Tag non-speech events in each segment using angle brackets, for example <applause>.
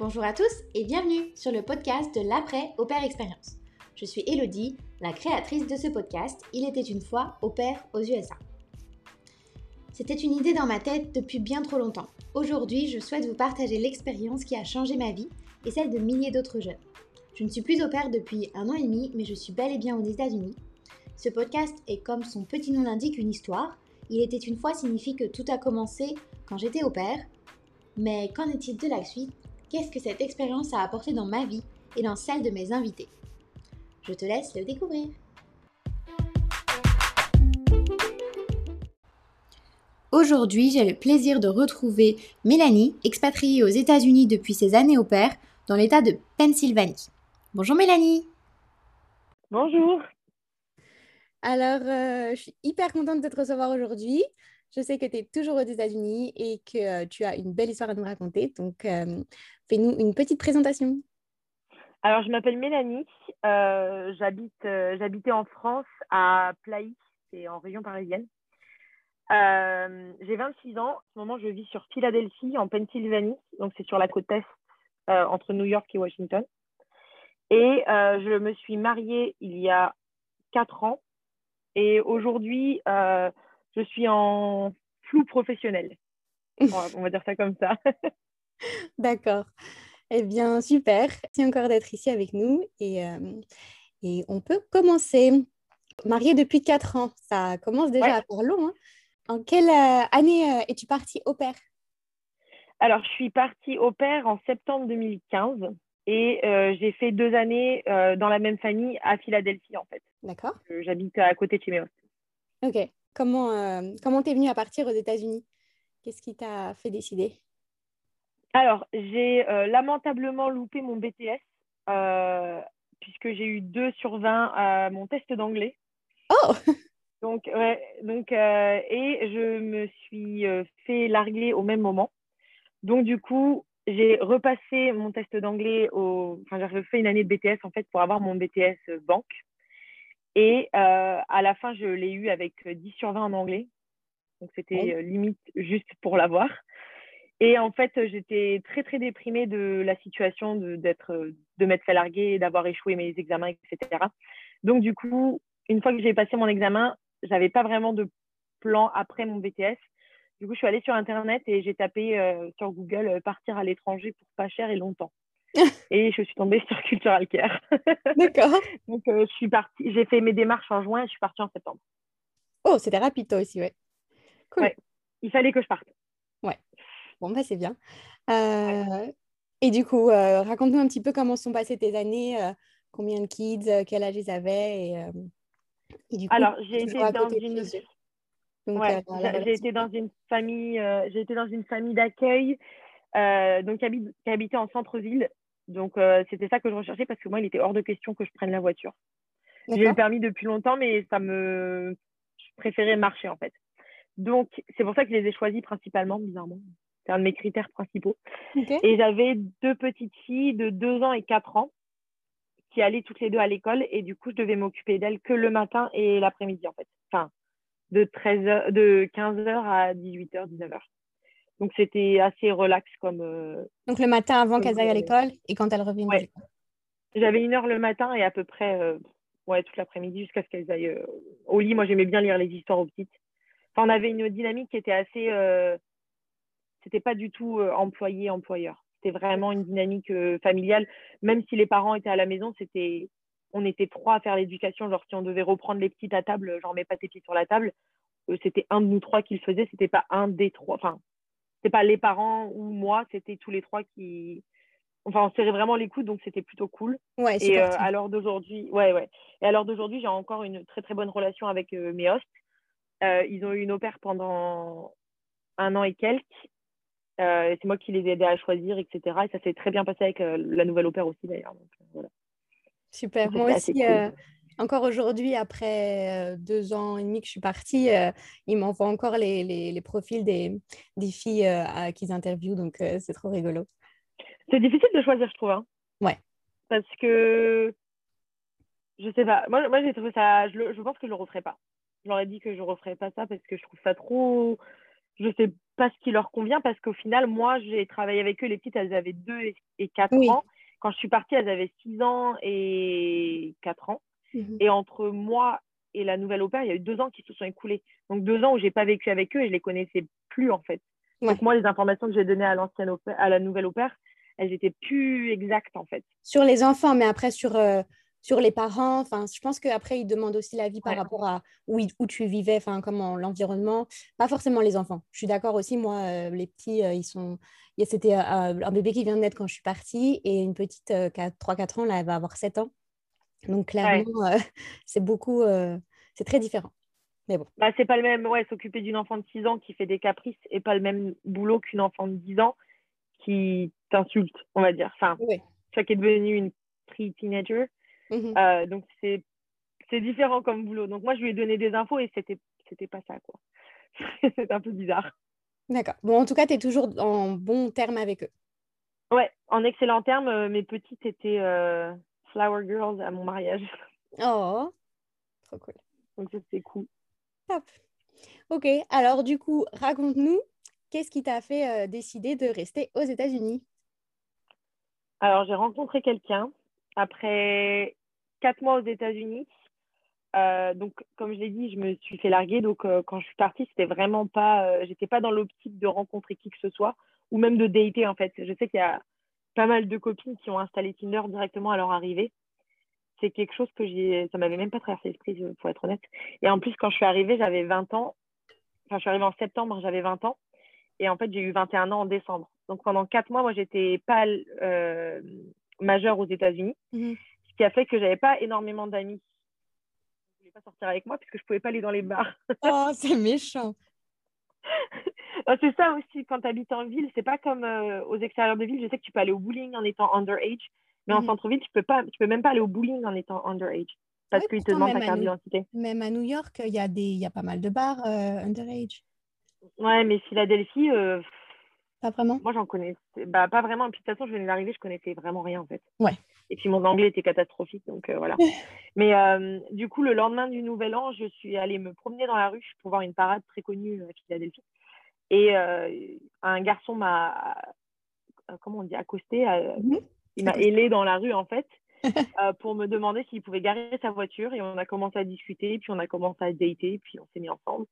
bonjour à tous et bienvenue sur le podcast de l'après Au Père Expérience. Je suis Elodie, la créatrice de ce podcast Il était une fois au père aux USA. C'était une idée dans ma tête depuis bien trop longtemps. Aujourd'hui, je souhaite vous partager l'expérience qui a changé ma vie et celle de milliers d'autres jeunes. Je ne suis plus au père depuis un an et demi, mais je suis bel et bien aux États-Unis. Ce podcast est comme son petit nom l'indique une histoire. Il était une fois signifie que tout a commencé quand j'étais au père. Mais qu'en est-il de la suite? Qu'est-ce que cette expérience a apporté dans ma vie et dans celle de mes invités Je te laisse le découvrir. Aujourd'hui, j'ai le plaisir de retrouver Mélanie, expatriée aux États-Unis depuis ses années au père, dans l'État de Pennsylvanie. Bonjour Mélanie. Bonjour. Alors, euh, je suis hyper contente de te recevoir aujourd'hui. Je sais que tu es toujours aux États-Unis et que euh, tu as une belle histoire à nous raconter. Donc, euh, fais-nous une petite présentation. Alors, je m'appelle Mélanie. J'habite, j'habitais en France à Plaï, c'est en région parisienne. j'ai 26 ans. En ce moment, je vis sur Philadelphie, en Pennsylvanie. Donc, c'est sur la côte est, entre New York et Washington. Et je me suis mariée il y a 4 ans et aujourd'hui, euh, je suis en flou professionnel. <laughs> on va dire ça comme ça. <laughs> D'accord. Eh bien, super. Merci encore d'être ici avec nous. Et, euh, et on peut commencer. Mariée depuis 4 ans, ça commence déjà à faire long. Hein. En quelle euh, année es-tu partie au père Alors, je suis partie au père en septembre 2015 et j'ai fait deux années dans la même famille à Philadelphie, en fait. D'accord. J'habite à côté de chez mes Ok. Comment euh, comment t'es venue à partir aux États-Unis? Qu'est-ce qui t'a fait décider? Alors, j'ai euh, lamentablement loupé mon BTS euh, puisque j'ai eu 2 sur 20 à mon test d'anglais. Oh <laughs> Donc, ouais, donc et je me suis fait larguer au même moment. Donc, du coup, j'ai repassé mon test d'anglais au. Enfin, j'ai fait une année de BTS en fait pour avoir mon BTS banque. Et euh, à la fin, je l'ai eu avec 10 sur 20 en anglais. Donc, c'était euh, limite juste pour l'avoir. Et en fait, j'étais très, très déprimée de la situation de, d'être, de m'être fait larguer, d'avoir échoué mes examens, etc. Donc, du coup, une fois que j'ai passé mon examen, j'avais pas vraiment de plan après mon BTS. Du coup, je suis allée sur Internet et j'ai tapé euh, sur Google partir à l'étranger pour pas cher et longtemps. <laughs> et je suis tombée sur Cultural Care. <laughs> D'accord. Donc, euh, je suis partie, j'ai fait mes démarches en juin et je suis partie en septembre. Oh, c'était rapide toi aussi, ouais. Cool. Il fallait que je parte. Ouais. Bon, bah, c'est bien. Euh, et du coup, euh, raconte-nous un petit peu comment sont passées tes années, combien de kids, quel âge ils avaient. Et, et du coup, Alors, j'ai été dans une. ouais, j'ai été dans une famille, j'ai été dans une famille d'accueil donc qui, qui habitait en centre-ville donc, euh, c'était ça que je recherchais parce que moi, il était hors de question que je prenne la voiture. J'ai le permis depuis longtemps, mais ça me. Je préférais marcher, en fait. Donc, c'est pour ça que je les ai choisis principalement, bizarrement. C'est un de mes critères principaux. Et j'avais deux petites filles de 2 ans et 4 ans qui allaient toutes les deux à l'école. Et du coup, je devais m'occuper d'elles que le matin et l'après-midi, en fait. Enfin, de, 13 de 15h à 18h, 19h. Donc, c'était assez relax comme. Euh, Donc, le matin avant qu'elles aillent à l'école et quand elles reviennent ouais. J'avais une heure le matin et à peu près euh, ouais, toute l'après-midi jusqu'à ce qu'elles aillent euh, au lit. Moi, j'aimais bien lire les histoires aux petites. Enfin, on avait une dynamique qui était assez. C'était pas du tout employé-employeur. C'était vraiment une dynamique familiale. Même si les parents étaient à la maison, c'était. On était trois à faire l'éducation. Genre, si on devait reprendre les petites à table, genre, mets pas tes pieds sur la table, c'était un de nous trois qui le faisait. C'était pas un des trois. Enfin, c'est pas les parents ou moi, c'était tous les trois qui. Enfin, on serrait vraiment les coudes, donc c'était plutôt cool. Ouais, et euh, à l'heure d'aujourd'hui, ouais, ouais. Et à l'heure d'aujourd'hui, j'ai encore une très très bonne relation avec euh, mes hosts. Euh, ils ont eu une opère pendant un an et quelques. C'est moi qui les ai aidés à choisir, etc. Et ça s'est très bien passé avec la nouvelle opère aussi d'ailleurs. Voilà. Super. Moi aussi, encore aujourd'hui, après euh, deux ans et demi que je suis partie, euh, ils m'envoient encore les, les, profils des, des filles euh, qu'ils interviewent, donc c'est trop rigolo. C'est difficile de choisir, je trouve. Hein. Ouais. Parce que, je sais pas, moi, moi j'ai trouvé ça, je, je, pense que je le referai pas. Je leur ai dit que je referais pas ça parce que je trouve ça trop, je sais pas ce qui leur convient parce qu'au final, moi, j'ai travaillé avec eux. Les petites, elles avaient 2 et 4 ans. Quand je suis partie, elles avaient 6 ans et 4 ans. Mhm. Et entre moi et la nouvelle au pair, il y a eu deux ans qui se sont écoulés. Donc deux ans où j'ai pas vécu avec eux et je les connaissais plus en fait. Donc moi, les informations que j'ai données à l'ancienne à la nouvelle au pair, elles étaient plus exactes en fait. Sur les enfants, mais après sur euh, sur les parents. Enfin, je pense qu'après, ils demandent aussi l'avis par rapport à où, où tu vivais, enfin, comment l'environnement. Pas forcément les enfants. Je suis d'accord aussi, moi, euh, les petits, euh, ils sont. C'était euh, un bébé qui vient de naître quand je suis partie et une petite qui a 3-4 ans, là, elle va avoir 7 ans. Donc, clairement, <laughs> c'est beaucoup. c'est très différent. Mais bon. Bah, c'est pas le même, ouais, s'occuper d'une enfant de 6 ans qui fait des caprices et pas le même boulot qu'une enfant de 10 ans qui t'insulte, on va dire. Enfin, oui. qui est devenue une pre-teenager Mmh euh, donc, c'est différent comme boulot. Donc, moi, je lui ai donné des infos et c'était c'était pas ça, quoi. <laughs> c'est un peu bizarre. D'accord. Bon, en tout cas, tu es toujours en bon terme avec eux. Ouais, en excellent terme. Euh, mes petites étaient euh, Flower Girls à mon mariage. <laughs> Oh, trop cool. Donc, c'est cool. Top. Ok, alors du coup, raconte-nous, qu'est-ce qui t'a fait décider de rester aux États-Unis? Alors, j'ai rencontré quelqu'un après quatre mois aux États-Unis. Euh, donc, comme je l'ai dit, je me suis fait larguer. Donc, euh, quand je suis partie, c'était vraiment pas, euh, j'étais pas dans l'optique de rencontrer qui que ce soit ou même de dater en fait. Je sais qu'il y a pas mal de copines qui ont installé Tinder directement à leur arrivée. C'est quelque chose que j'ai, ça m'avait même pas traversé l'esprit, pour être honnête. Et en plus, quand je suis arrivée, j'avais 20 ans. Enfin, je suis arrivée en septembre, j'avais 20 ans. Et en fait, j'ai eu 21 ans en décembre. Donc, pendant quatre mois, moi, j'étais pas majeure aux États-Unis. Mhm qui a fait que j'avais pas énormément d'amis. Ils ne voulaient pas sortir avec moi puisque je pouvais pas aller dans les bars. <laughs> oh, c'est méchant. c'est ça aussi, quand tu habites en ville, c'est pas comme euh, aux extérieurs de ville. Je sais que tu peux aller au bowling en étant underage, mais en mhm. centre-ville, tu peux pas, tu peux même pas aller au bowling en étant underage parce qu'ils te demandent ta carte d'identité. Même à New York, il y, a des, y a pas mal de bars euh, underage. Ouais, mais Philadelphie, euh, pas vraiment? Moi, j'en connais. Bah, pas vraiment. Et puis, de toute façon, je venais d'arriver, je connaissais vraiment rien, en fait. Ouais. Et puis, mon anglais était catastrophique, donc euh, voilà. <laughs> Mais euh, du coup, le lendemain du Nouvel An, je suis allée me promener dans la rue pour voir une parade très connue à Philadelphie. Et euh, un garçon m'a, comment on dit, accosté. Mhm. Il m'a ailé dans la rue, en fait. <laughs> pour me demander s'il pouvait garer sa voiture et on a commencé à discuter puis on a commencé à dater puis on s'est mis ensemble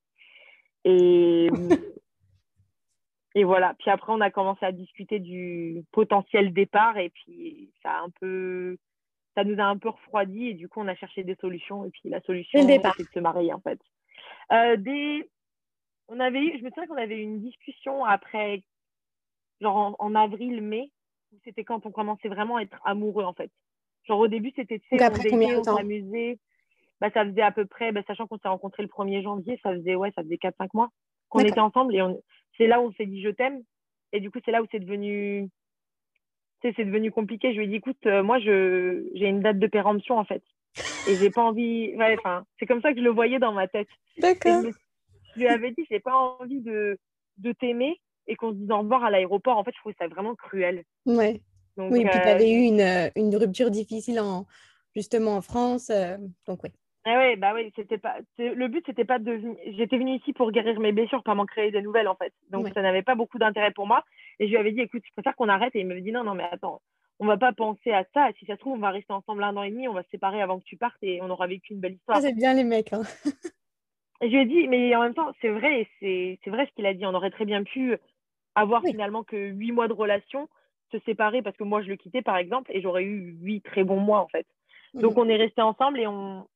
et <laughs> et voilà. Puis après, on a commencé à discuter du potentiel départ et puis ça a un peu, ça nous a un peu refroidi et du coup, on a cherché des solutions et puis la solution, c'est de se marier en fait. Euh, des... On avait eu, je me souviens qu'on avait eu une discussion après, genre en, avril-mai, c'était quand on commençait vraiment à être amoureux en fait. Genre au début, c'était, tu sais, on, s'amusait. Bah, ça faisait à peu près, bah, sachant qu'on s'est rencontrés le 1er janvier, ça faisait, ouais, ça faisait 4-5 mois qu'on était ensemble et on, c'est là où on s'est dit je t'aime. Et du coup, c'est là où c'est devenu, c'est devenu compliqué. Je lui ai dit, écoute, euh, moi, je, j'ai une date de péremption en fait. Et j'ai pas envie. enfin, c'est comme ça que je le voyais dans ma tête. D'accord. Je, lui avais dit, j'ai pas envie de, de t'aimer et qu'on se dise au revoir à l'aéroport. En fait, je trouvais ça vraiment cruel. Ouais. oui, et puis tu avais eu une, une, rupture difficile en, justement en France. Euh, donc, oui. Ah ouais, bah oui, c'était pas. Le but, c'était pas de. J'étais venue ici pour guérir mes blessures, pas m'en créer des nouvelles, en fait. Donc, ça n'avait pas beaucoup d'intérêt pour moi. Et je lui avais dit, écoute, je préfère qu'on arrête. Et il me dit, non, non, mais attends, on va pas penser à ça. Si ça se trouve, on va rester ensemble un an et demi, on va se séparer avant que tu partes et on aura vécu une belle histoire. Ah, c'est bien les mecs. Hein. <laughs> et je lui ai dit, mais en même temps, c'est vrai, c'est vrai ce qu'il a dit. On aurait très bien pu avoir finalement que huit mois de relation, se séparer parce que moi, je le quittais, par exemple, et j'aurais eu huit très bons mois, en fait. Donc, on est restés ensemble et on,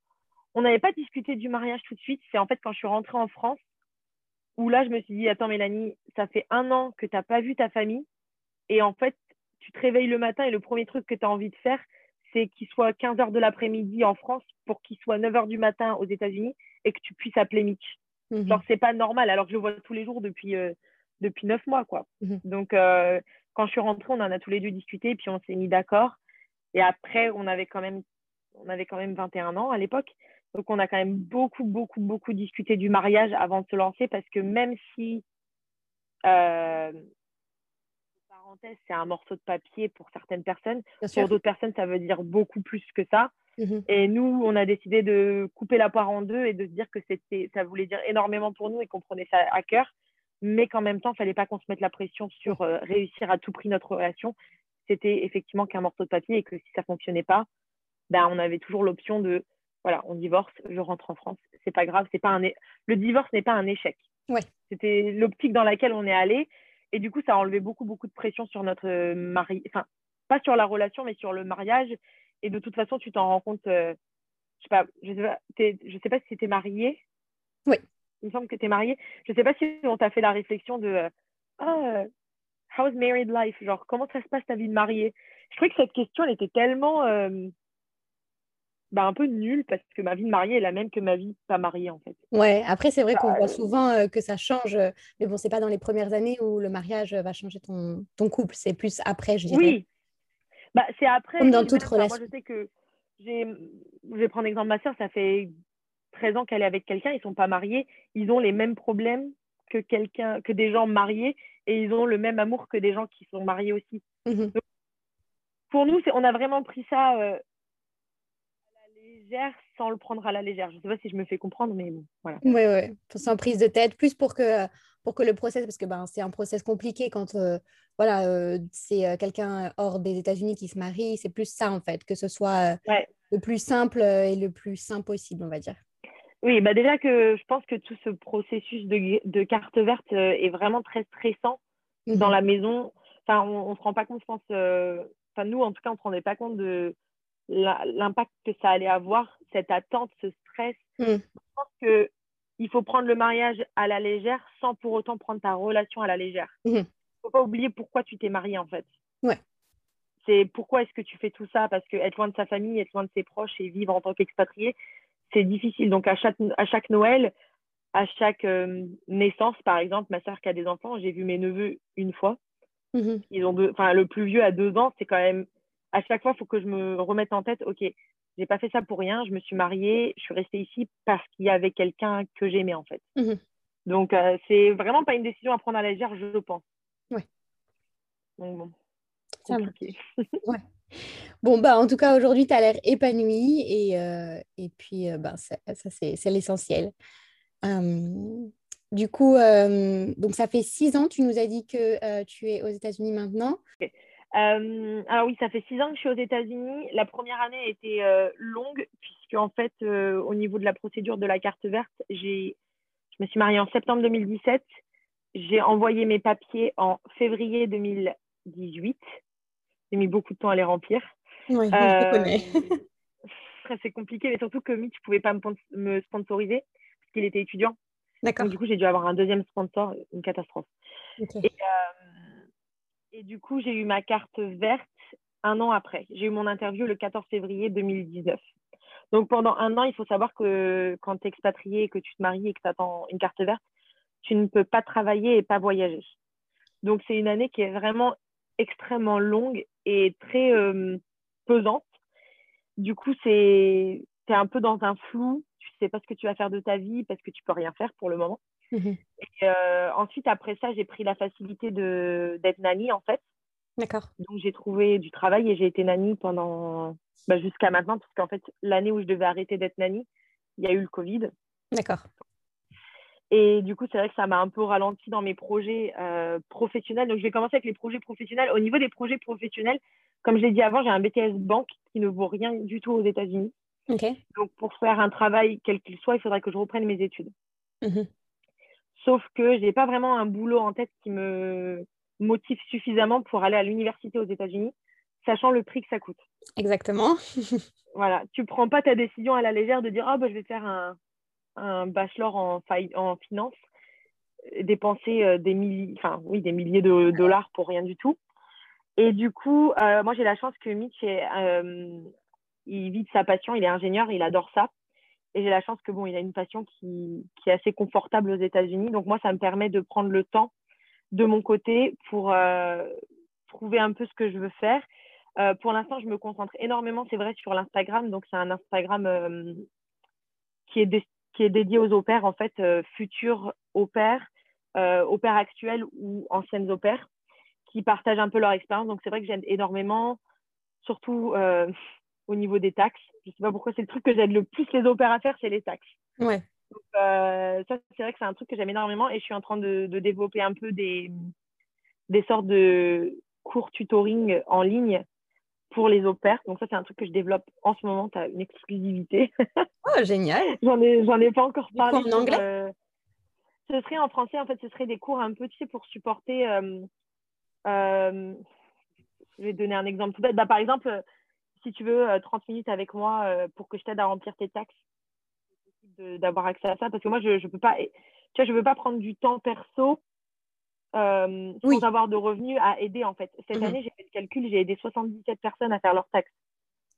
on n'avait pas discuté du mariage tout de suite. C'est en fait quand je suis rentrée en France où là, je me suis dit, attends Mélanie, ça fait un an que tu n'as pas vu ta famille. Et en fait, tu te réveilles le matin et le premier truc que tu as envie de faire, c'est qu'il soit 15 h de l'après-midi en France pour qu'il soit 9 h du matin aux États-Unis et que tu puisses appeler Mitch. Mhm. Genre, c'est pas normal alors que je le vois tous les jours depuis, euh, depuis 9 mois, quoi. Mhm. Donc, euh, quand je suis rentrée, on en a tous les deux discuté, puis on s'est mis d'accord. Et après, on avait quand même, on avait quand même 21 ans à l'époque. Donc, on a quand même beaucoup, beaucoup, beaucoup discuté du mariage avant de se lancer parce que même si, euh, parenthèse, c'est un morceau de papier pour certaines personnes, pour d'autres personnes, ça veut dire beaucoup plus que ça. Mhm. Et nous, on a décidé de couper la poire en deux et de se dire que c'était, ça voulait dire énormément pour nous et qu'on prenait ça à cœur. mais qu'en même temps, il ne fallait pas qu'on se mette la pression sur euh, réussir à tout prix notre relation. C'était effectivement qu'un morceau de papier et que si ça ne fonctionnait pas, ben, on avait toujours l'option de voilà, on divorce, je rentre en France. C'est pas grave, c'est pas un le divorce n'est pas un échec. Ouais. C'était l'optique dans laquelle on est allé. Et du coup, ça a enlevé beaucoup, beaucoup de pression sur notre euh, mari. Enfin, pas sur la relation, mais sur le mariage. Et de toute façon, tu t'en rends compte. Euh, je sais pas, je sais pas, je sais pas si tu es mariée. Oui. Il me semble que tu es mariée. Je sais pas si on t'a fait la réflexion de euh, oh, how's married life? Genre, comment ça se passe ta vie de mariée Je trouvais que cette question, elle était tellement bah, un peu nulle parce que ma vie de mariée est la même que ma vie pas mariée en fait. Ouais, après c'est vrai qu'on bah, voit souvent euh, que ça change, euh, mais bon, c'est pas dans les premières années où le mariage va changer ton, ton couple, c'est plus après, je dirais. Oui, bah, c'est après. Comme dans toute relation. Moi, je sais que j'ai, je vais prendre l'exemple de ma soeur, ça fait 13 ans qu'elle est avec quelqu'un, ils sont pas mariés, ils ont les mêmes problèmes que quelqu'un, que des gens mariés et ils ont le même amour que des gens qui sont mariés aussi. Mmh pour nous, on a vraiment pris ça. Euh, légère sans le prendre à la légère. Je ne sais pas si je me fais comprendre, mais bon, voilà. Oui, oui, sans prise de tête, plus pour que, pour que le process, parce que ben, c'est un process compliqué quand euh, voilà, euh, c'est euh, quelqu'un hors des États-Unis qui se marie, c'est plus ça en fait, que ce soit le plus simple et le plus sain possible, on va dire. Oui, bah déjà que je pense que tout ce processus de, de carte verte est vraiment très stressant dans mhm. la maison. Enfin, on ne se rend pas compte, je pense, enfin nous en tout cas, on ne se rendait pas compte de l'impact que ça allait avoir, cette attente, ce stress. Mm. Je pense que il faut prendre le mariage à la légère sans pour autant prendre ta relation à la légère. Il mm. ne faut pas oublier pourquoi tu t'es marié en fait. Ouais. C'est pourquoi est-ce que tu fais tout ça? Parce que être loin de sa famille, être loin de ses proches et vivre en tant qu'expatrié, c'est difficile. Donc à chaque, à chaque Noël, à chaque euh, naissance, par exemple, ma soeur qui a des enfants, j'ai vu mes neveux une fois. Mm-hmm. Ils ont enfin le plus vieux a deux ans, c'est quand même à chaque fois, il faut que je me remette en tête, OK, j'ai pas fait ça pour rien, je me suis mariée, je suis restée ici parce qu'il y avait quelqu'un que j'aimais en fait. Mhm. Donc, euh, c'est vraiment pas une décision à prendre à la légère, je pense. Ouais. Donc, bon. Ça <laughs> ouais. Bon, bah, en tout cas, aujourd'hui, tu as l'air épanouie et, euh, et puis, euh, bah, ça, ça c'est l'essentiel. du coup, donc ça fait six ans, tu nous as dit que tu es aux États-Unis maintenant. Euh, alors oui, ça fait six ans que je suis aux États-Unis. La première année a été euh, longue puisque en fait, euh, au niveau de la procédure de la carte verte, j'ai, je me suis mariée en septembre 2017. J'ai envoyé mes papiers en février 2018. J'ai mis beaucoup de temps à les remplir. Oui, je connais. <laughs> c'est compliqué, mais surtout que Mitch ne pouvait pas me, sponsoriser parce qu'il était étudiant. D'accord. du coup, j'ai dû avoir un deuxième sponsor, une catastrophe. Et du coup, j'ai eu ma carte verte un an après. J'ai eu mon interview le 14 février 2019. Donc pendant un an, il faut savoir que quand tu es expatrié, que tu te maries et que tu attends une carte verte, tu ne peux pas travailler et pas voyager. Donc c'est une année qui est vraiment extrêmement longue et très euh, pesante. Du coup, c'est es un peu dans un flou, tu sais pas ce que tu vas faire de ta vie parce que tu peux rien faire pour le moment. Mhm. Et euh, ensuite, après ça, j'ai pris la facilité d'être nanny, en fait. D'accord. Donc, j'ai trouvé du travail et j'ai été nanny pendant bah, jusqu'à maintenant, parce qu'en fait, l'année où je devais arrêter d'être nanny, il y a eu le Covid. D'accord. Et du coup, c'est vrai que ça m'a un peu ralenti dans mes projets euh, professionnels. Donc, je vais commencer avec les projets professionnels. Au niveau des projets professionnels, comme je l'ai dit avant, j'ai un BTS banque qui ne vaut rien du tout aux États-Unis. Ok. Donc, pour faire un travail, quel qu'il soit, il faudrait que je reprenne mes études. Mhm. Sauf que je n'ai pas vraiment un boulot en tête qui me motive suffisamment pour aller à l'université aux États-Unis, sachant le prix que ça coûte. Exactement. <laughs> voilà, tu prends pas ta décision à la légère de dire oh, bah, je vais faire un, un bachelor en, en finance, dépenser euh, des, milliers, enfin, oui, des milliers de dollars pour rien du tout. Et du coup, euh, moi j'ai la chance que Mitch, euh, il vit de sa passion, il est ingénieur, il adore ça. Et j'ai la chance que bon, il a une passion qui, qui est assez confortable aux États-Unis. Donc moi, ça me permet de prendre le temps de mon côté pour euh, trouver un peu ce que je veux faire. Euh, pour l'instant, je me concentre énormément, c'est vrai, sur l'Instagram. Donc c'est un Instagram euh, qui, est qui est dédié aux au en fait, futurs au pair, au actuels ou anciennes au qui partagent un peu leur expérience. Donc c'est vrai que j'aime énormément, surtout au niveau des taxes. Je ne sais pas pourquoi c'est le truc que j'aide le plus les opérateurs, c'est les taxes. Ouais. ça, c'est vrai que c'est un truc que j'aime énormément et je suis en train de, de développer un peu des, des sortes de cours tutoring en ligne pour les au Donc ça, c'est un truc que je développe en ce moment. Tu as une exclusivité. <laughs> oh, génial. J'en ai, j'en ai pas encore parlé. en anglais euh, Ce serait en français, en fait, ce serait des cours un peu, tu sais, pour supporter... Euh, euh, je vais te donner un exemple tout bête. Bah, par exemple, si tu veux 30 minutes avec moi pour que je t'aide à remplir tes taxes, d'avoir accès à ça. Parce que moi, je ne peux pas... Tu vois, je veux pas prendre du temps perso euh, sans avoir de revenus à aider en fait. Cette mmh année, j'ai fait le calcul, j'ai aidé 77 personnes à faire leurs taxes.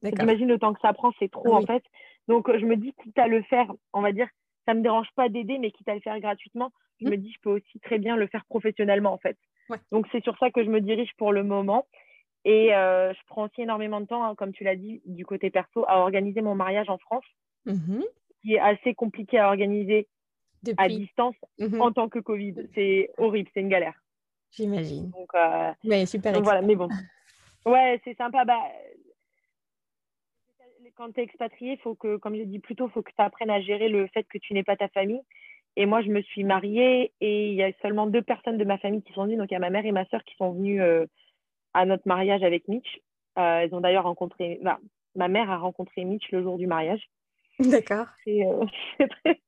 J'imagine le temps que ça prend, c'est trop en fait. Donc je me dis, quitte à le faire, on va dire, ça me dérange pas d'aider, mais quitte à le faire gratuitement, je mmh. me dis, je peux aussi très bien le faire professionnellement en fait. Donc c'est sur ça que je me dirige pour le moment. Et euh, je prends aussi énormément de temps, hein, comme tu l'as dit, du côté perso, à organiser mon mariage en France, mmh qui est assez compliqué à organiser à distance mhm. en tant que Covid. C'est horrible, c'est une galère. J'imagine. Donc, euh, mais super. voilà, mais bon. <laughs> Ouais, c'est sympa. Bah, quand tu es expatrié, faut que, comme j'ai dit plus tôt, il faut que tu apprennes à gérer le fait que tu n'es pas ta famille. Et moi, je me suis mariée et il y a seulement deux personnes de ma famille qui sont venues. Donc, il y a ma mère et ma soeur qui sont venues euh, à notre mariage avec Mitch. Euh, elles ont d'ailleurs rencontré, bah, ma mère a rencontré Mitch le jour du mariage. D'accord. <laughs> Très,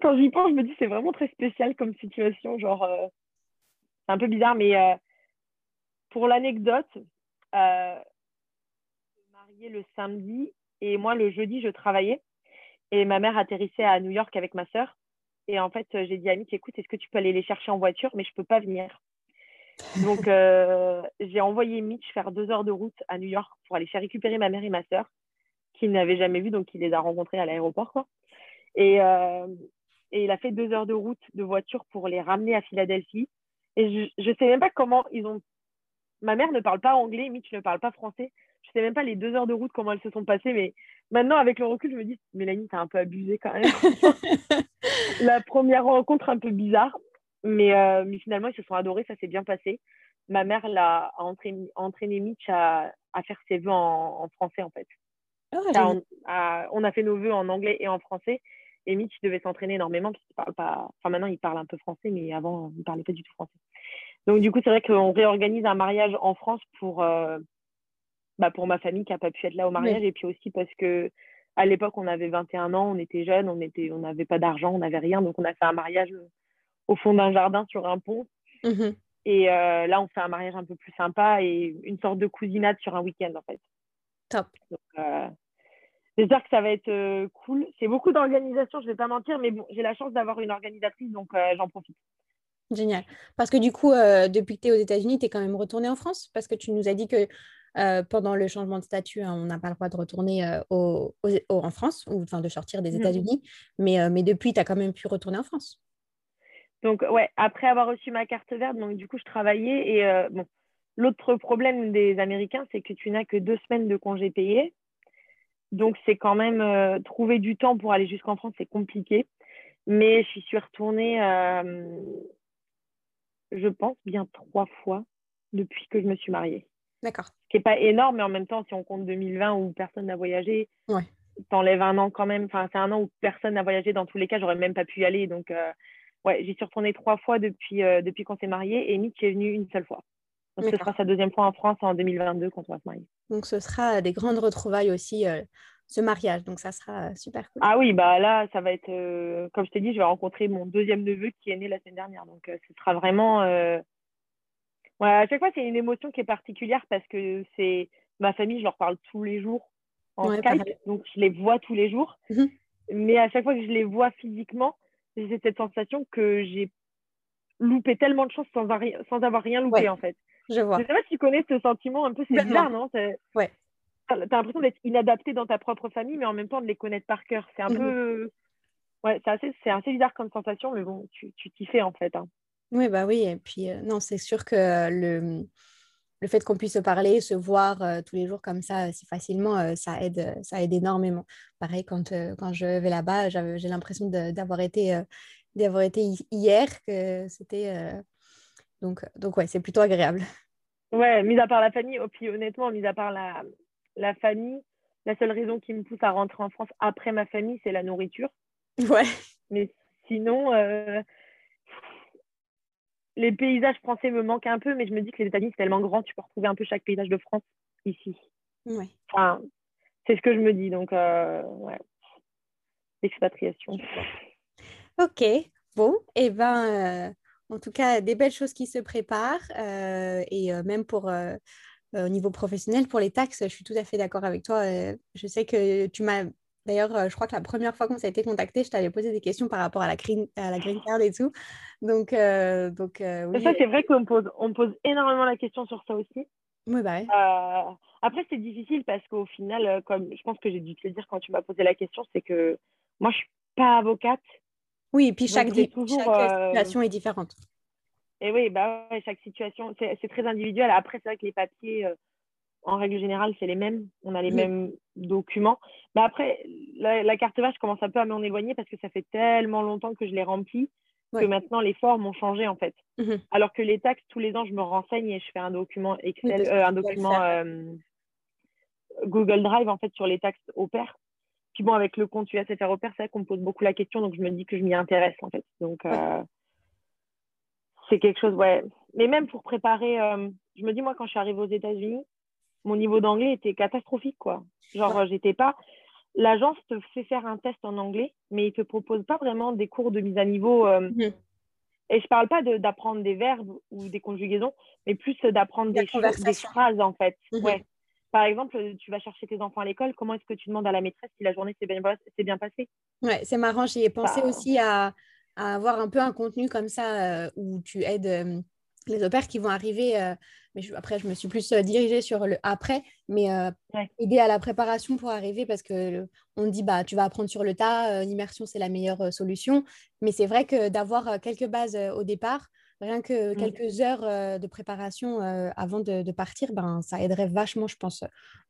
quand j'y pense, je me dis c'est vraiment très spécial comme situation. Genre, euh, c'est un peu bizarre, mais euh, pour l'anecdote, euh, je suis mariée le samedi et moi le jeudi, je travaillais. Et ma mère atterrissait à New York avec ma sœur. Et en fait, j'ai dit à Mitch, écoute, est-ce que tu peux aller les chercher en voiture? Mais je ne peux pas venir. Donc, j'ai envoyé Mitch faire deux heures de route à New York pour aller faire récupérer ma mère et ma sœur, qu'il n'avait jamais vu, donc il les a rencontrés à l'aéroport. Quoi. Et, euh, et il a fait deux heures de route de voiture pour les ramener à Philadelphie. Et je ne sais même pas comment ils ont. Ma mère ne parle pas anglais, Mitch ne parle pas français. Je ne sais même pas les deux heures de route, comment elles se sont passées. Mais maintenant, avec le recul, je me dis, Mélanie, t'as un peu abusé quand même. <laughs> La première rencontre un peu bizarre. Mais, euh, mais finalement, ils se sont adorés, ça s'est bien passé. Ma mère l'a entraîné, entraîné Mitch à, à, faire ses vœux en, en français, en fait. Oh, on, a, on, a, fait nos vœux en anglais et en français. Et Mitch devait s'entraîner énormément parce qu'il parle pas. Enfin, maintenant, il parle un peu français, mais avant, il parlait pas du tout français. Donc, du coup, c'est vrai qu'on réorganise un mariage en France pour, euh, bah, pour ma famille qui n'a pas pu être là au mariage. Et puis aussi parce que à l'époque, on avait 21 ans, on était jeunes, on était, on n'avait pas d'argent, on n'avait rien. Donc, on a fait un mariage au fond d'un jardin sur un pont. Mmh et euh, là, on fait un mariage un peu plus sympa et une sorte de cousinade sur un week-end, en fait. Top. Euh, J'espère que ça va être euh, cool. C'est beaucoup d'organisation, je ne vais pas mentir, mais bon, j'ai la chance d'avoir une organisatrice, donc j'en profite. Génial. Parce que du coup, depuis que tu es aux États-Unis, tu es quand même retourné en France? Parce que tu nous as dit que pendant le changement de statut, hein, on n'a pas le droit de retourner en France, ou enfin de sortir des mmh. États-Unis. Mais, mais depuis, tu as quand même pu retourner en France. Donc, ouais, après avoir reçu ma carte verte, donc du coup, je travaillais. Et bon, l'autre problème des Américains, c'est que tu n'as que deux semaines de congés payés. Donc, c'est quand même euh, trouver du temps pour aller jusqu'en France, c'est compliqué. Mais je suis retournée, euh, je pense, bien trois fois depuis que je me suis mariée. D'accord. Ce qui n'est pas énorme, mais en même temps, si on compte 2020 où personne n'a voyagé, ouais. t'enlèves un an quand même. Enfin, c'est un an où personne n'a voyagé. Dans tous les cas, j'aurais même pas pu y aller. Donc, euh, ouais, j'y suis retournée trois fois depuis, depuis qu'on s'est mariés et Mitch est venu une seule fois. Donc, ce sera sa deuxième fois en France en 2022 quand on va se marier. Donc, ce sera des grandes retrouvailles aussi, euh, ce mariage. Donc, ça sera super cool. Ah oui, bah là, ça va être, euh, comme je t'ai dit, je vais rencontrer mon deuxième neveu qui est né la semaine dernière. Donc, euh, ce sera vraiment. Ouais, à chaque fois, c'est une émotion qui est particulière parce que c'est ma famille, je leur parle tous les jours en Skype. Donc, je les vois tous les jours. Mmh Mais à chaque fois que je les vois physiquement, j'ai cette sensation que j'ai loupé tellement de choses sans, sans avoir rien loupé, en fait. Je vois. Je sais pas si tu connais ce sentiment un peu, c'est bizarre, non Ouais. Tu as l'impression d'être inadapté dans ta propre famille, mais en même temps de les connaître par cœur. C'est un mmh peu. Ouais, c'est assez, assez bizarre comme sensation, mais bon, tu t'y fais en fait. Hein. Oui, bah oui. Et puis, euh, non, c'est sûr que le, le fait qu'on puisse se parler, se voir euh, tous les jours comme ça, si facilement, euh, ça, aide, ça aide énormément. Pareil, quand, quand je vais là-bas, j'ai l'impression d'avoir été, d'avoir été hier, que c'était donc, euh, donc ouais, c'est plutôt agréable. Ouais, mis à part la famille, oh, puis honnêtement, mis à part la, la famille, la seule raison qui me pousse à rentrer en France après ma famille, c'est la nourriture. Ouais. Mais sinon, euh, les paysages français me manquent un peu, mais je me dis que les États-Unis, c'est tellement grand, tu peux retrouver un peu chaque paysage de France ici. Ouais. Enfin, c'est ce que je me dis. Donc, euh, ouais. L'expatriation. Ok, bon, et eh ben, euh, en tout cas, des belles choses qui se préparent. euh, et euh, même pour, au niveau professionnel, pour les taxes, je suis tout à fait d'accord avec toi. je sais que tu m'as, d'ailleurs, euh, je crois que la première fois qu'on s'est été contacté, je t'avais posé des questions par rapport à la green, à la green card et tout. Donc, euh, donc euh, oui, Ça, c'est vrai qu'on pose, on pose énormément la question sur ça aussi. oui, bah. Euh, après, c'est difficile parce qu'au final, comme je pense que j'ai dû te le dire quand tu m'as posé la question, c'est que moi, je suis pas avocate. Oui, et puis chaque, toujours, situation est différente. Et oui, bah ouais, chaque situation, c'est très individuel. Après, c'est vrai que les papiers, en règle générale, c'est les mêmes. On a les mêmes documents. Mais après, la, la carte vache, je commence un peu à m'en éloigner parce que ça fait tellement longtemps que je l'ai remplie Ouais. que maintenant, les formes ont changé, en fait. Mhm. Alors que les taxes, tous les ans, je me renseigne et je fais un document Excel, euh, un document euh, Google Drive, en fait, sur les taxes au pair. Puis bon, avec le compte USFR au pair, c'est vrai qu'on me pose beaucoup la question, donc je me dis que je m'y intéresse, en fait. Donc, euh, c'est quelque chose, ouais. Mais même pour préparer, je me dis, moi, quand je suis arrivée aux États-Unis, mon niveau d'anglais était catastrophique, quoi. Genre, j'étais pas. L'agence te fait faire un test en anglais, mais il te propose pas vraiment des cours de mise à niveau. euh, Mhm. Et je parle pas de- d'apprendre des verbes ou des conjugaisons, mais plus d'apprendre des, phrases, en fait. Mhm. Ouais. Par exemple, tu vas chercher tes enfants à l'école, comment est-ce que tu demandes à la maîtresse si la journée s'est bien, passée? Ouais, c'est marrant, j'y ai pensé Bah, aussi à, à avoir un peu un contenu comme ça euh, où tu aides euh, les au qui vont arriver. euh, mais je- après, je me suis plus euh, dirigée sur le après, mais euh, Ouais. aider à la préparation pour arriver parce que le- on dit bah tu vas apprendre sur le tas, l'immersion c'est la meilleure solution. Mais c'est vrai que d'avoir quelques bases au départ, rien que Mm. quelques heures de préparation avant de, de partir, ben ça aiderait vachement, je pense.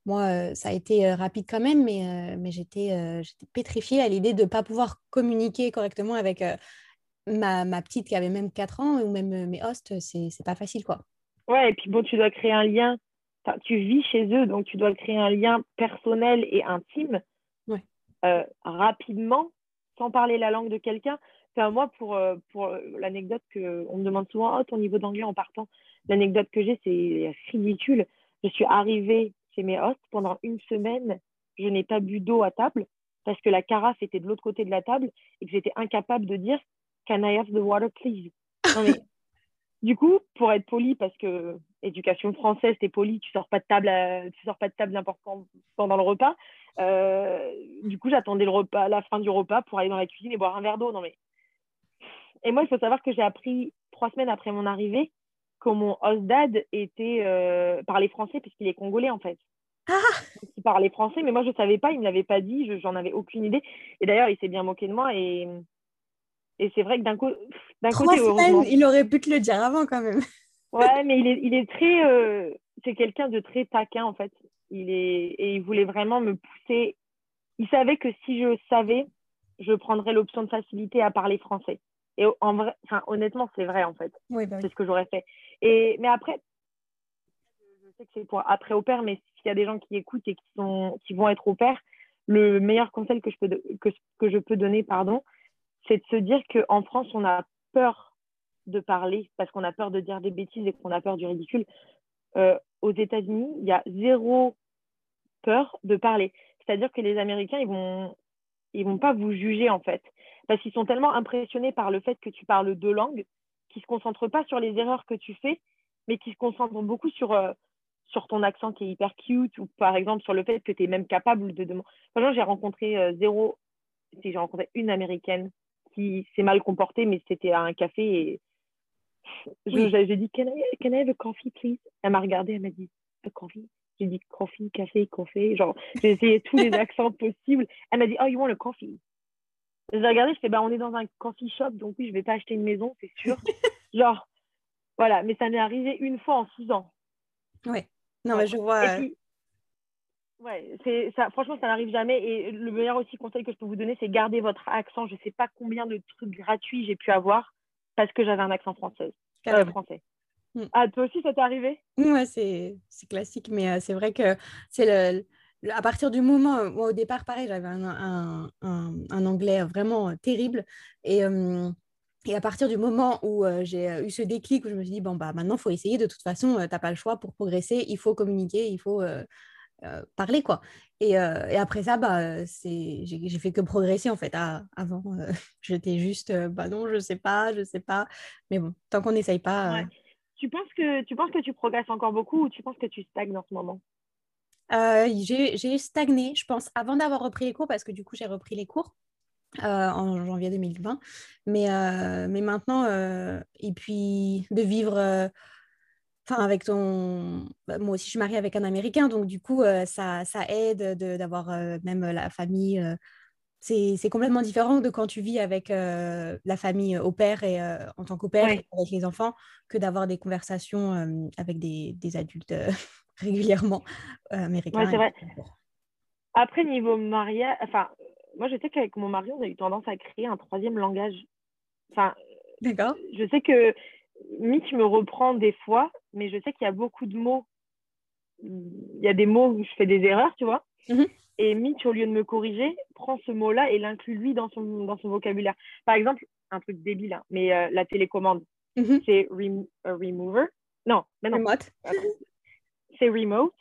Moi, ça a été rapide quand même, mais, mais j'étais j'étais pétrifiée à l'idée de ne pas pouvoir communiquer correctement avec ma, ma petite qui avait même 4 ans ou même euh, mes hosts. C'est pas facile, quoi. Ouais, et puis bon, tu dois créer un lien. Enfin, tu vis chez eux, donc tu dois créer un lien personnel et intime Ouais. euh, rapidement, sans parler la langue de quelqu'un. Enfin, moi, pour, euh, pour l'anecdote que on me demande souvent, oh, ton niveau d'anglais en partant. L'anecdote que j'ai, c'est ridicule. Je suis arrivée chez mes hosts pendant une semaine. Je n'ai pas bu d'eau à table parce que la carafe était de l'autre côté de la table et que j'étais incapable de dire Can I have the water, please? Non, mais <laughs> du coup, pour être poli, parce que éducation française, t'es poli, tu sors pas de table, à- tu sors pas de table n'importe quand pendant le repas. Euh, du coup, j'attendais le repas, la fin du repas pour aller dans la cuisine et boire un verre d'eau. Non mais. Et moi, il faut savoir que j'ai appris trois semaines après mon arrivée que mon host dad était euh, parlait français puisqu'il est congolais en fait. Ah il parlait français, mais moi je savais pas, il me l'avait pas dit, je- j'en avais aucune idée. Et d'ailleurs, il s'est bien moqué de moi et et c'est vrai que d'un co- côté, semaines, il aurait pu te le dire avant quand même. <laughs> Ouais, mais il est, il est très. euh, c'est quelqu'un de très taquin, en fait. Il est, et il voulait vraiment me pousser. Il savait que si je savais, je prendrais l'option de facilité à parler français. Et en vrai, enfin, honnêtement, c'est vrai, en fait. Oui, bah C'est ce que j'aurais fait. Et, mais après, je sais que c'est pour après au père, mais s'il y a des gens qui écoutent et qui, sont, qui vont être au père, le meilleur conseil que je peux, que, que je peux donner, pardon, c'est de se dire qu'en France, on a peur de parler parce qu'on a peur de dire des bêtises et qu'on a peur du ridicule. Euh, aux États-Unis, il y a zéro peur de parler. C'est-à-dire que les Américains, ils vont, ils vont pas vous juger en fait, parce qu'ils sont tellement impressionnés par le fait que tu parles deux langues, qu'ils se concentrent pas sur les erreurs que tu fais, mais qu'ils se concentrent beaucoup sur euh, sur ton accent qui est hyper cute ou par exemple sur le fait que tu es même capable de demander. Par exemple, j'ai rencontré euh, zéro, si j'ai rencontré une américaine qui s'est mal comportée, mais c'était à un café et je- Oui. j'ai dit can I, can I have a coffee please? Elle m'a regardé, elle m'a dit a coffee? J'ai dit coffee, café, café. Genre, j'ai essayé tous les accents possibles. Elle m'a dit oh you want a coffee? J'ai regardé, je fais bah on est dans un coffee shop, donc oui, je vais pas acheter une maison, c'est sûr. <laughs> Genre, voilà, mais ça m'est arrivé une fois en six ans. Ouais. Non, mais je vois. Et puis, ouais, c'est ça. Franchement, ça n'arrive jamais. Et le meilleur aussi conseil que je peux vous donner, c'est garder votre accent. Je sais pas combien de trucs gratuits j'ai pu avoir parce que j'avais un accent français. Euh, français. Mm. Ah, toi aussi, ça t'est arrivé? Ouais, c'est c'est classique, mais euh, c'est vrai que c'est le, à partir du moment, moi au départ, pareil, j'avais un, un, anglais vraiment terrible. Et, et à partir du moment où j'ai eu ce déclic, où je me suis dit, bon, bah maintenant, il faut essayer, de toute façon, tu n'as pas le choix pour progresser, il faut communiquer, il faut parler, quoi. Et, et, après ça, bah, j'ai fait que progresser, en fait. avant, <laughs> j'étais juste, bah non, je sais pas, je sais pas. Mais bon, tant qu'on n'essaye pas... Tu penses que tu penses que tu progresses encore beaucoup ou tu penses que tu stagnes en ce moment? Euh, J'ai stagné, je pense, avant d'avoir repris les cours, parce que du coup, j'ai repris les cours euh, en janvier 2020. Mais, euh, mais maintenant, et puis de vivre enfin avec ton bah, moi aussi je suis mariée avec un américain donc du coup ça, ça aide d'avoir même la famille c'est complètement différent de quand tu vis avec euh, la famille au père et euh, en tant qu'au père avec les enfants que d'avoir des conversations euh, avec des, des adultes <laughs> régulièrement américains. vrai. Après, niveau mariage, enfin, moi je sais qu'avec mon mari, on a eu tendance à créer un troisième langage. Enfin, D'accord. Je sais que Mitch me reprend des fois, mais je sais qu'il y a beaucoup de mots. Il y a des mots où je fais des erreurs, tu vois. Mmh et Mitch, au lieu de me corriger, prend ce mot-là et l'inclut lui dans son, dans son vocabulaire. Par exemple, un truc débile, hein, mais euh, la télécommande, mm-hmm. c'est remover? Non, mais non. Remote. c'est remote.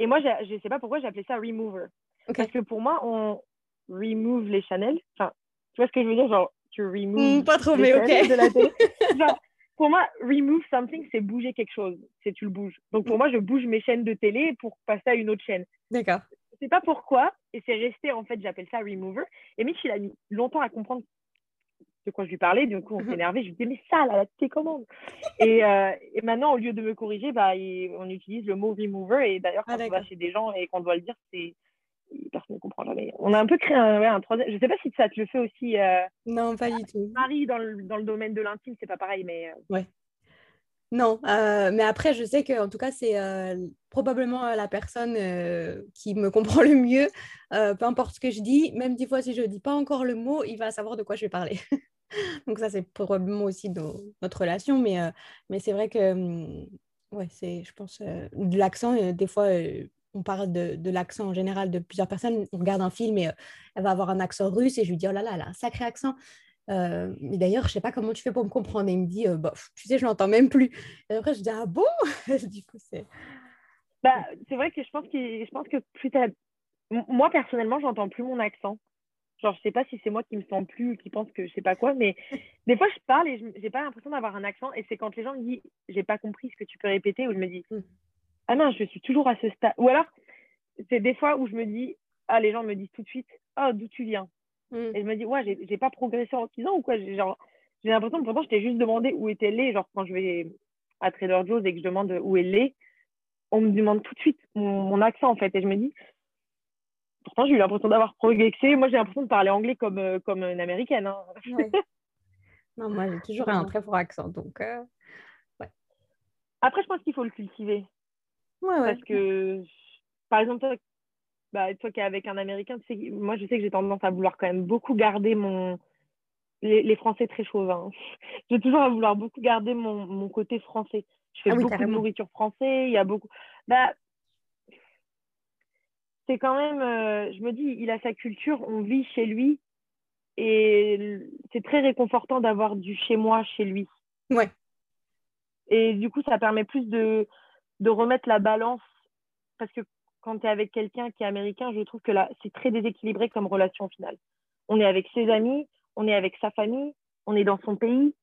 Et moi, je ne sais pas pourquoi j'ai appelé ça remover. Parce que pour moi, on remove les channels. Enfin, tu vois ce que je veux dire Genre, tu remove. Mm, pas trop, mais ok. De la télé. <laughs> Genre, pour moi, remove something, c'est bouger quelque chose. C'est tu le bouges. Donc pour mm. moi, je bouge mes chaînes de télé pour passer à une autre chaîne. D'accord sais pas pourquoi, et c'est resté, en fait, j'appelle ça remover. Et Mitch, il a mis longtemps à comprendre de quoi je lui parlais, du coup, on s'est mhm. énervé. Je lui disais, mais ça, là, la télécommande. et, euh, et maintenant, au lieu de me corriger, bah, on utilise le mot remover. Et d'ailleurs, quand ah, on va chez des gens et qu'on doit le dire, c'est personne ne comprend jamais. On a un peu créé un, ouais, un troisième. Je sais pas si ça te le fait aussi. Euh, non, pas du tout. Marie, dans le, dans le domaine de l'intime, c'est pas pareil, mais. Euh, ouais. Non, euh, mais après, je sais qu'en tout cas, c'est euh, probablement la personne qui me <laughs> comprend le mieux. peu importe ce que je dis, même des fois, si je ne dis pas encore le mot, il va savoir de quoi je vais parler. <laughs> Donc ça, c'est probablement aussi notre relation, mais, mais c'est vrai que, hum, ouais, c'est, je pense, de l'accent, des fois, on parle de, de l'accent en général de plusieurs personnes. On regarde un film et elle va avoir un accent russe et je lui dis, oh là là, elle a un sacré accent. Euh, mais d'ailleurs, je sais pas comment tu fais pour me comprendre. Et il me dit, euh, bah, tu sais, je l'entends même plus. Et après, je dis, ah bon? <laughs> Du coup, c'est. Bah, c'est vrai que je pense que, je pense que plus Moi, personnellement, j'entends plus mon accent. Genre, je sais pas si c'est moi qui me sens plus, qui pense que je sais pas quoi, mais <laughs> des fois, je parle et j'ai pas l'impression d'avoir un accent. Et c'est quand les gens me disent, j'ai pas compris ce que tu peux répéter, ou je me dis, mmh. Ah non, je suis toujours à ce stade. Ou alors, c'est des fois où je me dis, ah, les gens me disent tout de suite, oh, d'où tu viens? Mm. Et je me dis, ouais, j'ai pas progressé en 6 ans ou quoi? J'ai l'impression que pourtant, je t'ai juste demandé où était lait. Genre, quand je vais à Trader Joe's et que je demande où est on me demande tout de suite mon, accent, en fait. Et je me dis, pourtant, j'ai eu l'impression d'avoir progressé. Moi, j'ai l'impression de parler anglais comme, euh, comme une américaine. Hein. <laughs> non, moi, j'ai toujours un très fort accent. Donc, euh, ouais. Après, je pense qu'il faut le cultiver. Ouais, ouais. Parce que, par exemple, bah, toi qui es avec un Américain, tu sais, moi je sais que j'ai tendance à vouloir quand même beaucoup garder mon. Les, Français très chauvins. <laughs> j'ai toujours à vouloir beaucoup garder mon, mon côté français. Je fais ah beaucoup de nourriture française, il y a beaucoup. Bah, c'est quand même. Euh, je me dis, il a sa culture, on vit chez lui. Et c'est très réconfortant d'avoir du chez moi chez lui. Ouais. Et du coup, ça permet plus de, de remettre la balance. Parce que quand tu es avec quelqu'un qui est américain, je trouve que là, c'est très déséquilibré comme relation finale. On est avec ses amis, on est avec sa famille, on est dans son pays.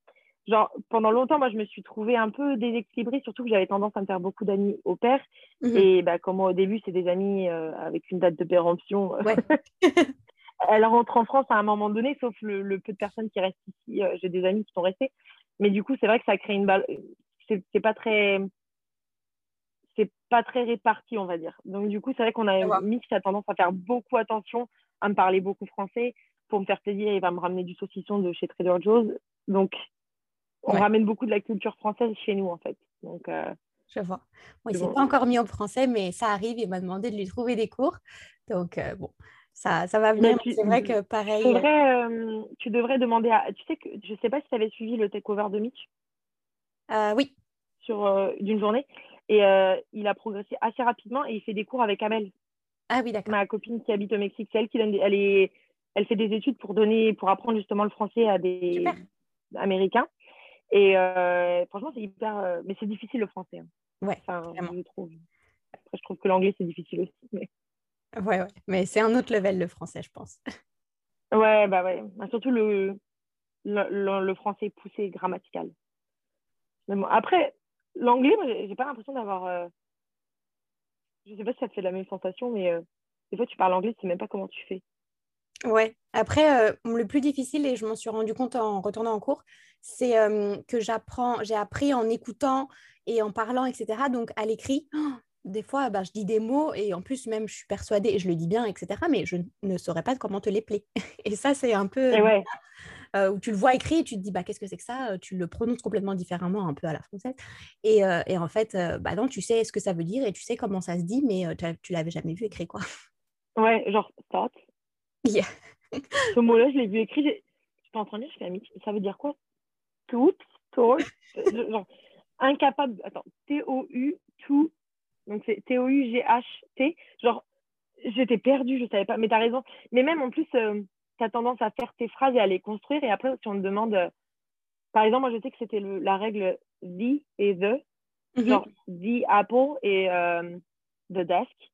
Genre, pendant longtemps, moi, je me suis trouvée un peu déséquilibrée, surtout que j'avais tendance à me faire beaucoup d'amis au père. Mhm. Et bah, comme moi, au début, c'est des amis euh, avec une date de péremption. Ouais. <laughs> Elle rentre en France à un moment donné, sauf le, peu de personnes qui restent ici. Euh, j'ai des amis qui sont restés. Mais du coup, c'est vrai que ça crée une balle. C'est pas très c'est pas très réparti, on va dire. Donc, du coup, c'est vrai qu'on a un mix qui a tendance à faire beaucoup attention, à me parler beaucoup français. Pour me faire plaisir, il va me ramener du saucisson de chez Trader Joe's. Donc, on ramène beaucoup de la culture française chez nous, en fait. Donc, euh, je vois. Bon, il s'est pas encore mis au français, mais ça arrive. Il m'a demandé de lui trouver des cours. Donc, euh, bon, ça, ça va venir. C'est vrai que pareil. Euh, tu devrais demander à. Tu sais que je sais pas si tu avais suivi le takeover de Mitch? oui. Sur d'une journée. Et euh, il a progressé assez rapidement et il fait des cours avec Amel. Ah oui, d'accord. Ma copine qui habite au Mexique, c'est elle qui donne elle, est, elle fait des études pour donner, pour apprendre justement le français à des Super. Américains. Et euh, franchement, c'est hyper. euh, mais c'est difficile le français. hein. Ouais, Enfin, je trouve. Après, je trouve que l'anglais, c'est difficile aussi. Mais... Ouais, ouais. Mais c'est un autre level, le français, je pense. <laughs> Ouais, bah ouais. Bah, surtout le, le, le- le français poussé grammatical. Mais bon, après, l'anglais, moi, j'ai pas l'impression d'avoir. euh, Je sais pas si ça te fait la même sensation, mais euh, des fois, tu parles anglais, tu sais même pas comment tu fais. Ouais. Après, euh, le plus difficile, et je m'en suis rendu compte en retournant en cours, c'est euh, que j'apprends, j'ai appris en écoutant et en parlant, etc. Donc, à l'écrit, oh, <gasps> des fois, bah, je dis des mots et en plus, même, je suis persuadée et je le dis bien, etc. Mais je ne saurais pas comment te les plaire. <laughs> Et ça, c'est un peu Et ouais, <laughs> euh, où tu le vois écrit et tu te dis, bah, qu'est-ce que c'est que ça? Tu le prononces complètement différemment, un peu à la française. Et, euh, et en fait, euh, bah, non, tu sais ce que ça veut dire et tu sais comment ça se dit, mais euh, tu l'avais jamais vu écrit, quoi. ouais, genre thought. Yeah. <laughs> Ce mot-là, je l'ai vu écrit. Je peux en train de dire, je fais Ami, ça veut dire quoi? Tout. Je- genre, incapable. Attends, T-O-U, tout. Donc c'est T-O-U-G-H-T. Genre, j'étais perdue, je savais pas. Mais t'as raison. Mais même en plus, tu as tendance à faire tes phrases et à les construire. Et après, si on te demande. euh, par exemple, moi, je sais que c'était la règle the et the. Mhm. genre the apple et euh, the desk.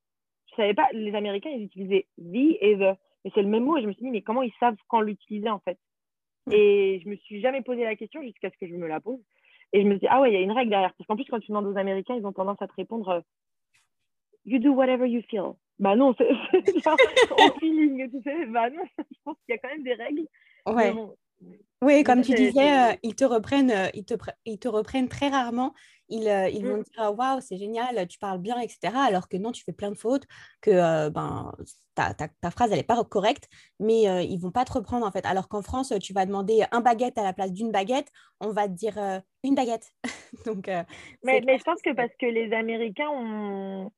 Je savais pas, les Américains, ils utilisaient the et the. Mais c'est le même mot et je me suis dit, mais comment ils savent quand l'utiliser en fait? Et je me suis jamais posé la question jusqu'à ce que je me la pose. Et je me dit, ah ouais, il y a une règle derrière. Parce qu'en plus, quand tu demandes aux Américains, ils ont tendance à te répondre euh, You do whatever you feel. Bah non, c'est <laughs> au feeling, tu sais. Bah non, <laughs> je pense qu'il y a quand même des règles. Ouais. Bon, Oui, comme tu disais, euh, ils te reprennent, euh, ils te, ils te reprennent très rarement. Ils, euh, ils vont Mm. dire Ah, waouh, c'est génial, tu parles bien, etc. Alors que non, tu fais plein de fautes, que ben, ta, ta- ta phrase, elle n'est pas correcte, mais ils vont pas te reprendre en fait. Alors qu'en France, tu vas demander un baguette à la place d'une baguette, on va te dire une baguette. <laughs> Donc, Mais, mais je pense que parce que les Américains ont.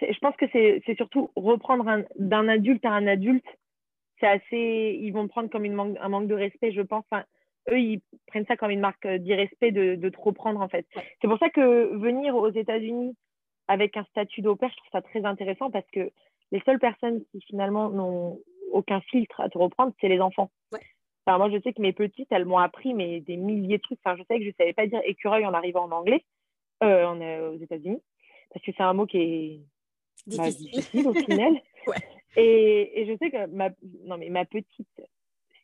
Je pense que c'est surtout reprendre un- d'un adulte à un adulte. C'est assez. Ils vont prendre comme une manque, un manque de respect, je pense. Enfin, eux, ils prennent ça comme une marque euh, d'irrespect de, de te reprendre, en fait. C'est pour ça que venir aux États-Unis avec un statut d'au pair, je trouve ça très intéressant parce que les seules personnes qui finalement n'ont aucun filtre à te reprendre, c'est les enfants. Ouais. Enfin, moi, je sais que mes petites, elles m'ont appris mais, des milliers de trucs. Enfin, je savais que je ne savais pas dire écureuil en arrivant en anglais, euh, en, euh, aux États-Unis, parce que c'est un mot qui est bah, difficile. difficile au final. <laughs> Ouais. et, et je sais que ma, non, mais ma petite,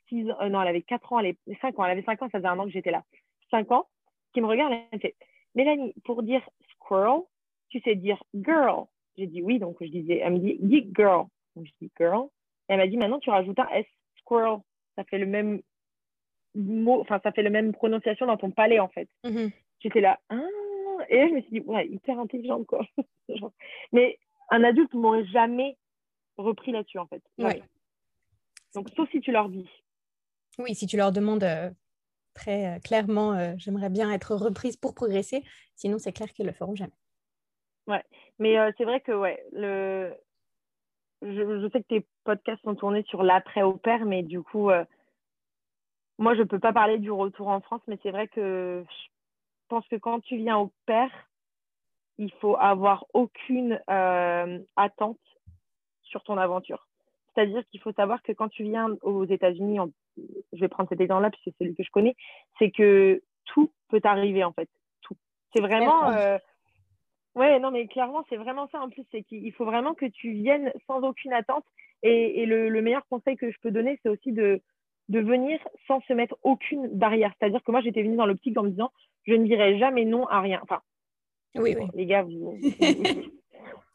six ans, euh, non, elle avait 4 ans, elle est 5 ans, elle avait 5 ans, ça faisait un an que j'étais là. 5 ans, qui me regarde, elle me fait Mélanie, pour dire squirrel, tu sais dire girl. J'ai dit oui, donc je disais, elle me dit, dis girl. Donc je dis girl. Et elle m'a dit, maintenant tu rajoutes un S, squirrel. Ça fait le même mot, enfin, ça fait la même prononciation dans ton palais, en fait. Mhm. J'étais là, ah, et là, je me suis dit, ouais, hyper intelligente, quoi. <laughs> Genre. Mais un adulte ne m'aurait jamais repris là-dessus, en fait. Ouais. Donc, sauf si tu leur dis. Oui, si tu leur demandes euh, très euh, clairement, euh, j'aimerais bien être reprise pour progresser, sinon c'est clair qu'ils le feront jamais. Mais euh, c'est vrai que, ouais, le... je, je sais que tes podcasts sont tournés sur l'après au père, mais du coup, moi, je ne peux pas parler du retour en France, mais c'est vrai que je pense que quand tu viens au père, il faut avoir aucune euh, attente sur ton aventure. C'est-à-dire qu'il faut savoir que quand tu viens aux États-Unis, en- je vais prendre cet exemple-là puisque c'est celui que je connais, c'est que tout peut arriver en fait, tout. C'est vraiment, euh, ouais, non mais clairement c'est vraiment ça en plus, c'est qu'il faut vraiment que tu viennes sans aucune attente. Et, et le, le meilleur conseil que je peux donner, c'est aussi de de venir sans se mettre aucune barrière. C'est-à-dire que moi j'étais venue dans l'optique en me disant, je ne dirai jamais non à rien. Enfin, Oui, oui. Les gars, vous- <laughs>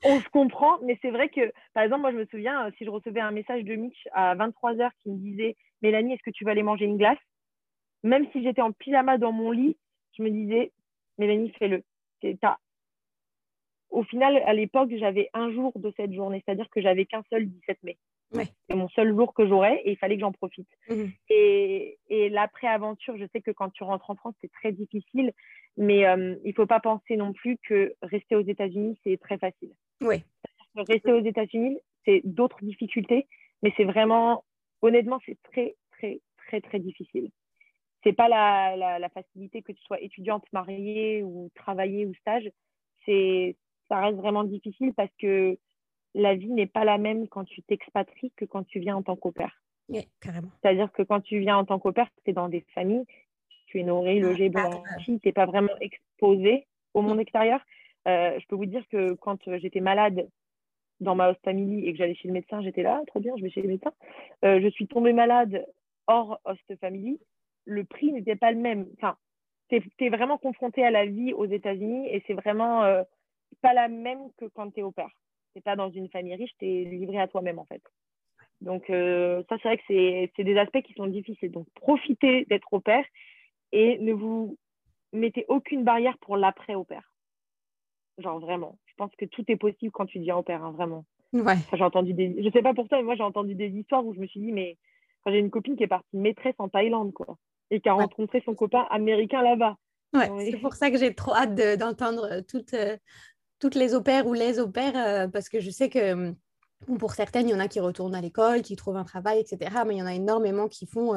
on se comprend, mais c'est vrai que, par exemple, moi, je me souviens, euh, si je recevais un message de Mitch à 23h qui me disait Mélanie, est-ce que tu vas aller manger une glace? Même si j'étais en pyjama dans mon lit, je me disais Mélanie, fais-le. Au final, à l'époque, j'avais un jour de cette journée, c'est-à-dire que j'avais qu'un seul 17 mai. Ouais. C'est mon seul jour que j'aurais et il fallait que j'en profite. Mhm. Et, et l'après-aventure, je sais que quand tu rentres en France, c'est très difficile, mais euh, il ne faut pas penser non plus que rester aux États-Unis, c'est très facile. Oui. Rester aux États-Unis, c'est d'autres difficultés, mais c'est vraiment, honnêtement, c'est très, très, très, très difficile. C'est pas la, la, la facilité que tu sois étudiante, mariée ou travailler ou stage. C'est, ça reste vraiment difficile parce que la vie n'est pas la même quand tu t'expatries que quand tu viens en tant qu'opère. Oui, carrément. C'est-à-dire que quand tu viens en tant qu'opère, tu es dans des familles, tu es nourri, logé, blanchi, tu n'es pas vraiment exposé au monde extérieur. Euh, je peux vous dire que quand j'étais malade dans ma host family et que j'allais chez le médecin, j'étais là, trop bien, je vais chez le médecin. Euh, je suis tombée malade hors host family. Le prix n'était pas le même. Enfin, tu es, vraiment confronté à la vie aux États-Unis et c'est vraiment euh, pas la même que quand tu es au père. Tu pas dans une famille riche, tu es livré à toi-même en fait. Donc, euh, ça, c'est vrai que c'est des aspects qui sont difficiles. Donc, profitez d'être au père et ne vous mettez aucune barrière pour l'après au père. Genre vraiment. Je pense que tout est possible quand tu deviens au père, hein, vraiment. Ouais. j'ai entendu des... Je sais pas pour toi, mais moi, j'ai entendu des histoires où je me suis dit, mais j'ai une copine qui est partie maîtresse en Thaïlande, quoi et qui a rencontré son copain américain là-bas. Ouais, c'est pour ça que j'ai trop hâte d'entendre euh, toutes, euh, toutes les opères ou les opères, euh, parce que je sais que pour certaines, il y en a qui retournent à l'école, qui trouvent un travail, etc. Mais il y en a énormément qui font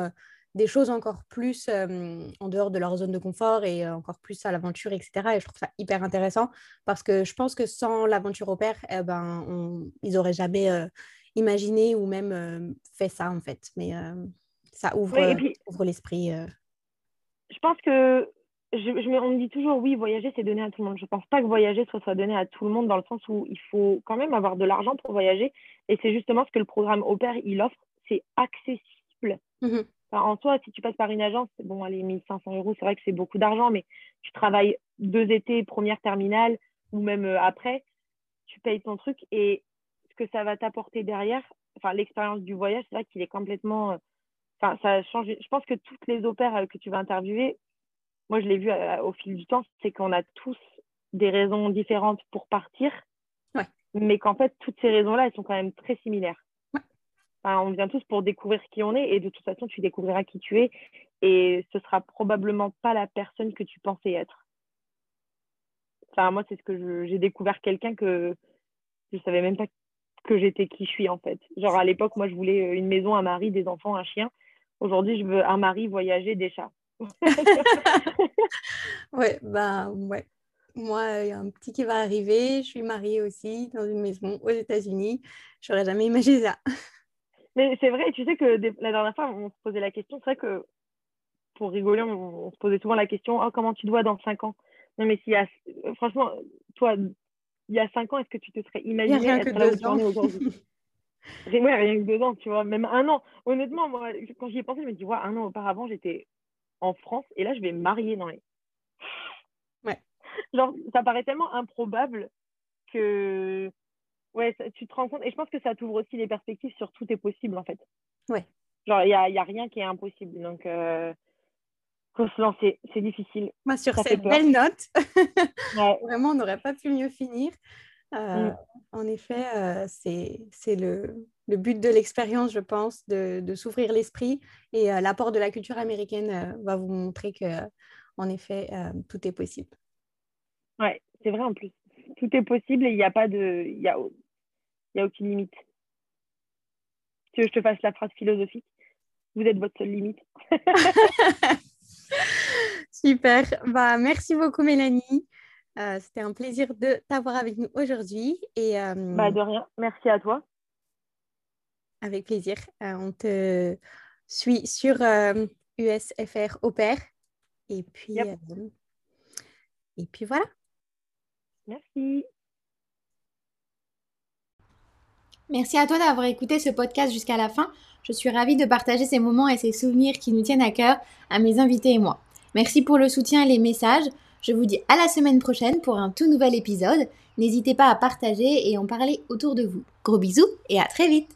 des choses encore plus en dehors de leur zone de confort et encore plus à l'aventure, etc. Et je trouve ça hyper intéressant parce que je pense que sans l'aventure au père, eh ben, ils n'auraient jamais imaginé ou même fait ça, en fait. Mais ça ouvre, ouvre l'esprit. Je pense que je, on me dit toujours oui, voyager, c'est donné à tout le monde. Je ne pense pas que voyager soit, soit donné à tout le monde dans le sens où il faut quand même avoir de l'argent pour voyager. Et c'est justement ce que le programme Opère, il offre. C'est accessible. En soi, si tu passes par une agence, bon, allez, 1500 euros, c'est vrai que c'est beaucoup d'argent, mais tu travailles deux étés, première terminale, ou même euh, après, tu payes ton truc. Et ce que ça va t'apporter derrière, enfin, l'expérience du voyage, c'est vrai qu'il est complètement euh, Enfin, ça a changé. Je pense que toutes les opères euh, que tu vas interviewer, moi je l'ai vu au fil du temps, c'est qu'on a tous des raisons différentes pour partir, mais qu'en fait toutes ces raisons-là, elles sont quand même très similaires. On vient tous pour découvrir qui on est et de toute façon tu découvriras qui tu es et ce sera probablement pas la personne que tu pensais être. Enfin, moi c'est ce que j'ai découvert quelqu'un que je savais même pas que j'étais qui je suis en fait. Genre à l'époque, moi je voulais une maison, un mari, des enfants, un chien. Aujourd'hui, je veux un mari, voyager, des chats. <laughs> ouais, <laughs> bah ouais. Moi, il y a un petit qui va arriver. Je suis mariée aussi dans une maison aux États-Unis. Je n'aurais jamais imaginé ça. <laughs> Mais c'est vrai, tu sais que la dernière fois, on se posait la question. C'est vrai que pour rigoler, on, se posait souvent la question oh, comment tu dois dans 5 ans? Non, mais s'il y a, franchement, toi, il y a 5 ans, est-ce que tu te serais imaginé être là où tu en es aujourd'hui? <laughs> Ouais, rien que deux ans, tu vois, même un an. Honnêtement, moi, quand j'y ai pensé, je me dis, ouais, un an auparavant, j'étais en France et là, je vais me marier dans les. Ouais. <laughs> Genre, ça paraît tellement improbable que. Ouais, tu te rends compte. Et je pense que ça t'ouvre aussi les perspectives sur tout est possible, en fait. Ouais. Genre, il n'y a, y a rien qui est impossible. Donc, euh, faut se lancer. C'est difficile. Moi, sur cette belle note, <laughs> vraiment, on n'aurait pas pu mieux finir. Euh, mm. En effet, euh, c'est le, le, but de l'expérience, je pense, de, de s'ouvrir l'esprit. Et euh, l'apport de la culture américaine va vous montrer que, en effet, tout est possible. Ouais, c'est vrai en plus. Tout est possible et il n'y a pas de. Y a, y a aucune limite. Tu veux que je te fasse la phrase philosophique? Vous êtes votre seule limite. <laughs> Super. Bah, merci beaucoup, Mélanie. Euh, c'était un plaisir de t'avoir avec nous aujourd'hui. Et, euh, bah, de rien. Merci à toi. Avec plaisir. Euh, on te suit sur USFR Opère. Et puis, et puis voilà. Merci. Merci à toi d'avoir écouté ce podcast jusqu'à la fin. Je suis ravie de partager ces moments et ces souvenirs qui nous tiennent à cœur à mes invités et moi. Merci pour le soutien et les messages. Je vous dis à la semaine prochaine pour un tout nouvel épisode. N'hésitez pas à partager et en parler autour de vous. Gros bisous et à très vite